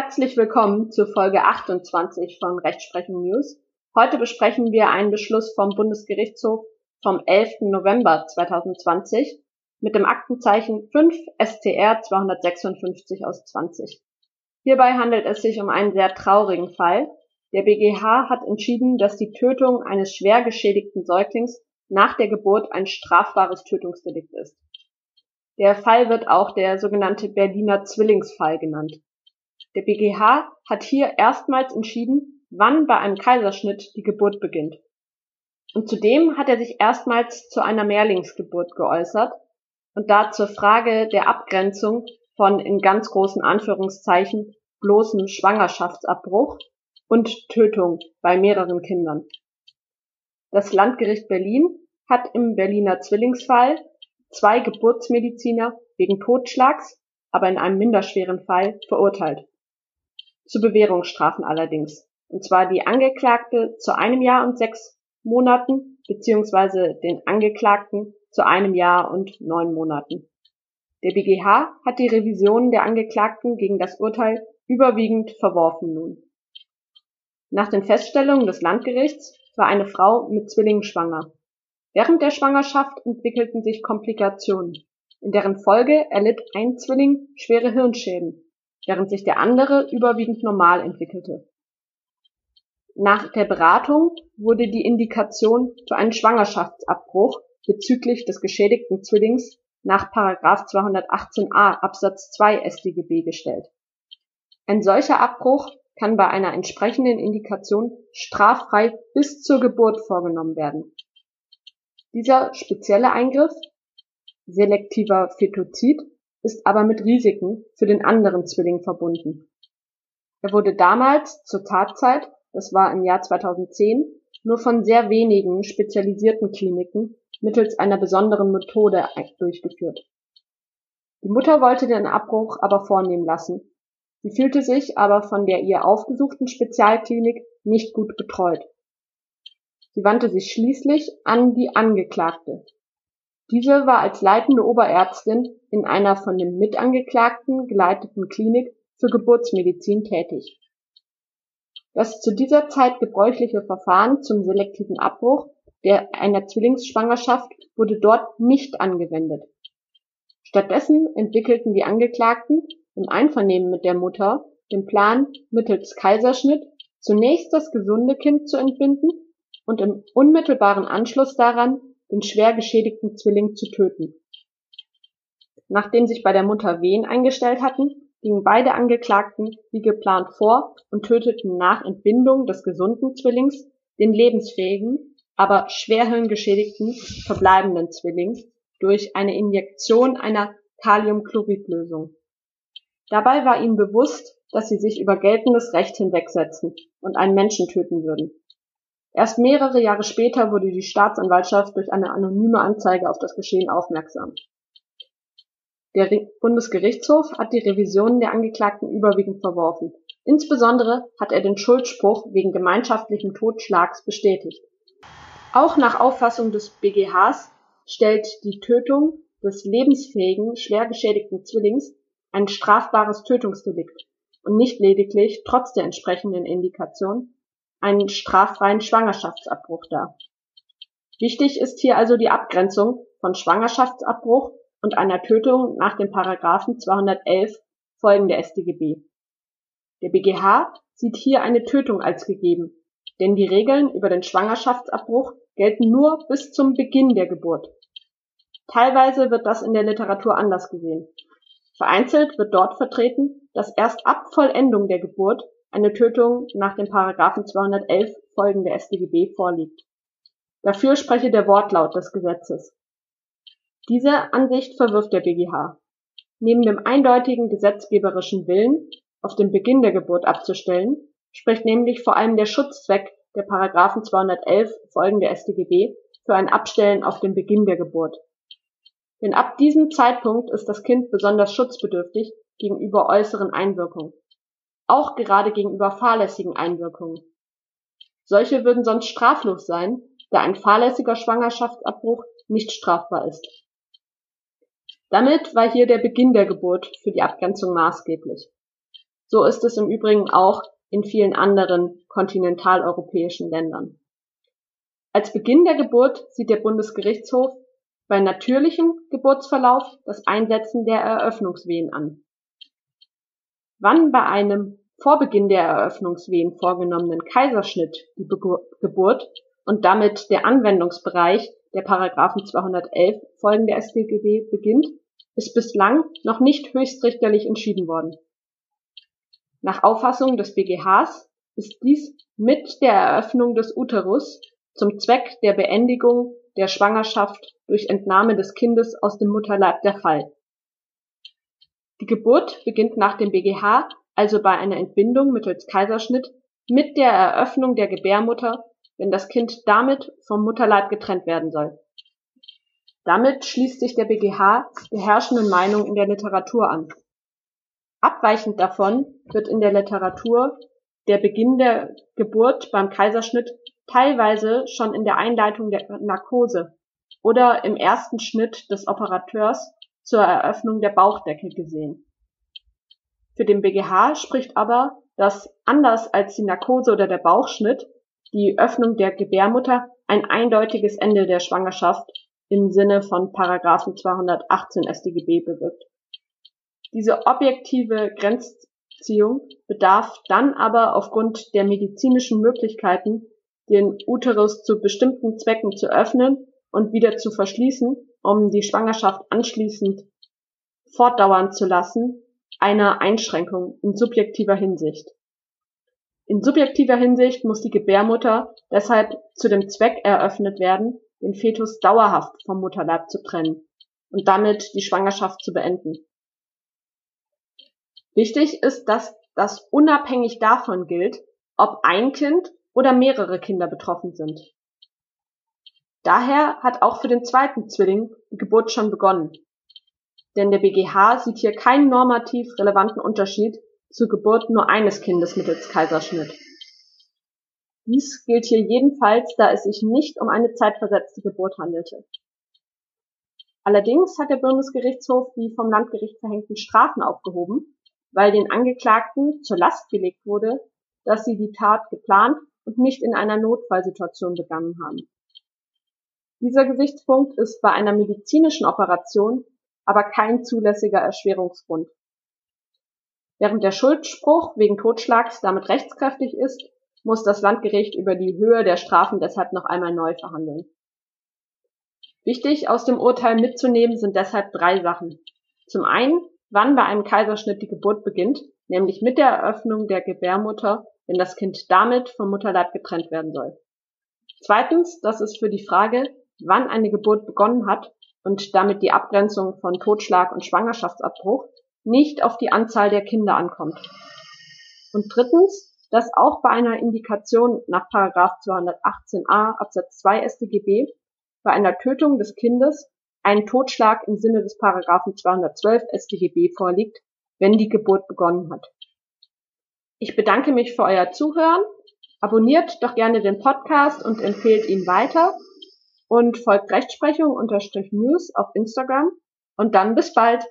Herzlich willkommen zu Folge 28 von Rechtsprechung News. Heute besprechen wir einen Beschluss vom Bundesgerichtshof vom 11. November 2020 mit dem Aktenzeichen 5 STR 256 aus 20. Hierbei handelt es sich um einen sehr traurigen Fall. Der BGH hat entschieden, dass die Tötung eines schwer geschädigten Säuglings nach der Geburt ein strafbares Tötungsdelikt ist. Der Fall wird auch der sogenannte Berliner Zwillingsfall genannt. Der BGH hat hier erstmals entschieden, wann bei einem Kaiserschnitt die Geburt beginnt. Und zudem hat er sich erstmals zu einer Mehrlingsgeburt geäußert und da zur Frage der Abgrenzung von in ganz großen Anführungszeichen bloßem Schwangerschaftsabbruch und Tötung bei mehreren Kindern. Das Landgericht Berlin hat im Berliner Zwillingsfall zwei Geburtsmediziner wegen Totschlags, aber in einem minderschweren Fall verurteilt. Zu Bewährungsstrafen allerdings. Und zwar die Angeklagte zu einem Jahr und sechs Monaten beziehungsweise den Angeklagten zu einem Jahr und neun Monaten. Der BGH hat die Revision der Angeklagten gegen das Urteil überwiegend verworfen nun. Nach den Feststellungen des Landgerichts war eine Frau mit Zwillingen schwanger. Während der Schwangerschaft entwickelten sich Komplikationen, in deren Folge erlitt ein Zwilling schwere Hirnschäden, während sich der andere überwiegend normal entwickelte. Nach der Beratung wurde die Indikation für einen Schwangerschaftsabbruch bezüglich des geschädigten Zwillings nach 218a Absatz 2 StGB gestellt. Ein solcher Abbruch kann bei einer entsprechenden Indikation straffrei bis zur Geburt vorgenommen werden dieser spezielle Eingriff (selektiver Fetozid) ist aber mit Risiken für den anderen Zwilling verbunden. Er wurde damals zur Tatzeit das war im Jahr 2010 nur von sehr wenigen spezialisierten Kliniken mittels einer besonderen Methode durchgeführt. Die Mutter wollte den Abbruch aber vornehmen lassen, sie fühlte sich aber von der ihr aufgesuchten Spezialklinik nicht gut betreut Sie wandte sich schließlich an die Angeklagte. Diese war als leitende Oberärztin in einer von dem Mitangeklagten geleiteten Klinik für Geburtsmedizin tätig. Das zu dieser Zeit gebräuchliche Verfahren zum selektiven Abbruch der einer Zwillingsschwangerschaft wurde dort nicht angewendet. Stattdessen entwickelten die Angeklagten im Einvernehmen mit der Mutter den Plan, mittels Kaiserschnitt zunächst das gesunde Kind zu entbinden und im unmittelbaren Anschluss daran den schwer geschädigten Zwilling zu töten. Nachdem sich bei der Mutter Wehen eingestellt hatten, gingen beide Angeklagten wie geplant vor und töteten nach Entbindung des gesunden Zwillings den lebensfähigen, aber schwer hirngeschädigten verbleibenden Zwilling durch eine Injektion einer Kaliumchloridlösung. Dabei war ihnen bewusst, dass sie sich über geltendes Recht hinwegsetzen und einen Menschen töten würden. Erst mehrere Jahre später wurde die Staatsanwaltschaft durch eine anonyme Anzeige auf das Geschehen aufmerksam. Der Bundesgerichtshof hat die Revisionen der Angeklagten überwiegend verworfen. Insbesondere hat er den Schuldspruch wegen gemeinschaftlichen Totschlags bestätigt. Auch nach Auffassung des BGHs stellt die Tötung des lebensfähigen, schwer geschädigten Zwillings ein strafbares Tötungsdelikt und nicht lediglich, trotz der entsprechenden Indikation, einen straffreien Schwangerschaftsabbruch dar. Wichtig ist hier also die Abgrenzung von Schwangerschaftsabbruch und einer Tötung nach dem Paragraphen 211 Folgen der StGB. Der BGH sieht hier eine Tötung als gegeben, denn die Regeln über den Schwangerschaftsabbruch gelten nur bis zum Beginn der Geburt. Teilweise wird das in der Literatur anders gesehen. Vereinzelt wird dort vertreten, dass erst ab Vollendung der Geburt eine Tötung nach dem Paragraphen 211 Folgen der StGB vorliegt. Dafür spreche der Wortlaut des Gesetzes. Diese Ansicht verwirft der BGH. Neben dem eindeutigen gesetzgeberischen Willen, auf den Beginn der Geburt abzustellen, spricht nämlich vor allem der Schutzzweck der Paragraphen 211 Folgen der StGB für ein Abstellen auf den Beginn der Geburt. Denn ab diesem Zeitpunkt ist das Kind besonders schutzbedürftig gegenüber äußeren Einwirkungen auch gerade gegenüber fahrlässigen Einwirkungen. Solche würden sonst straflos sein, da ein fahrlässiger Schwangerschaftsabbruch nicht strafbar ist. Damit war hier der Beginn der Geburt für die Abgrenzung maßgeblich. So ist es im Übrigen auch in vielen anderen kontinentaleuropäischen Ländern. Als Beginn der Geburt sieht der Bundesgerichtshof bei natürlichem Geburtsverlauf das Einsetzen der Eröffnungswehen an. Wann bei einem vor Beginn der Eröffnungswehen vorgenommenen Kaiserschnitt die Geburt und damit der Anwendungsbereich der Paragraphen 211 folgende StGB beginnt, ist bislang noch nicht höchstrichterlich entschieden worden. Nach Auffassung des BGHs ist dies mit der Eröffnung des Uterus zum Zweck der Beendigung der Schwangerschaft durch Entnahme des Kindes aus dem Mutterleib der Fall. Die Geburt beginnt nach dem BGH also bei einer Entbindung mittels Kaiserschnitt mit der Eröffnung der Gebärmutter, wenn das Kind damit vom Mutterleib getrennt werden soll. Damit schließt sich der BGH der herrschenden Meinung in der Literatur an. Abweichend davon wird in der Literatur der Beginn der Geburt beim Kaiserschnitt teilweise schon in der Einleitung der Narkose oder im ersten Schnitt des Operateurs zur Eröffnung der Bauchdecke gesehen. Für den BGH spricht aber, dass anders als die Narkose oder der Bauchschnitt die Öffnung der Gebärmutter ein eindeutiges Ende der Schwangerschaft im Sinne von Paragraphen 218 StGB bewirkt. Diese objektive Grenzziehung bedarf dann aber aufgrund der medizinischen Möglichkeiten, den Uterus zu bestimmten Zwecken zu öffnen und wieder zu verschließen, um die Schwangerschaft anschließend fortdauern zu lassen, einer Einschränkung in subjektiver Hinsicht. In subjektiver Hinsicht muss die Gebärmutter deshalb zu dem Zweck eröffnet werden, den Fetus dauerhaft vom Mutterleib zu trennen und damit die Schwangerschaft zu beenden. Wichtig ist, dass das unabhängig davon gilt, ob ein Kind oder mehrere Kinder betroffen sind. Daher hat auch für den zweiten Zwilling die Geburt schon begonnen. Denn der BGH sieht hier keinen normativ relevanten Unterschied zur Geburt nur eines Kindes mittels Kaiserschnitt. Dies gilt hier jedenfalls, da es sich nicht um eine zeitversetzte Geburt handelte. Allerdings hat der Bundesgerichtshof die vom Landgericht verhängten Strafen aufgehoben, weil den Angeklagten zur Last gelegt wurde, dass sie die Tat geplant und nicht in einer Notfallsituation begangen haben. Dieser Gesichtspunkt ist bei einer medizinischen Operation aber kein zulässiger Erschwerungsgrund. Während der Schuldspruch wegen Totschlags damit rechtskräftig ist, muss das Landgericht über die Höhe der Strafen deshalb noch einmal neu verhandeln. Wichtig aus dem Urteil mitzunehmen sind deshalb drei Sachen. Zum einen, wann bei einem Kaiserschnitt die Geburt beginnt, nämlich mit der Eröffnung der Gebärmutter, wenn das Kind damit vom Mutterleib getrennt werden soll. Zweitens, dass es für die Frage, wann eine Geburt begonnen hat und damit die Abgrenzung von Totschlag und Schwangerschaftsabbruch, nicht auf die Anzahl der Kinder ankommt. Und drittens, dass auch bei einer Indikation nach 218a Absatz 2 StGB bei einer Tötung des Kindes ein Totschlag im Sinne des Paragraphen 212 StGB vorliegt, wenn die Geburt begonnen hat. Ich bedanke mich für euer Zuhören. Abonniert doch gerne den Podcast und empfehlt ihn weiter und folgt Rechtsprechung unterstrich News auf Instagram und dann bis bald.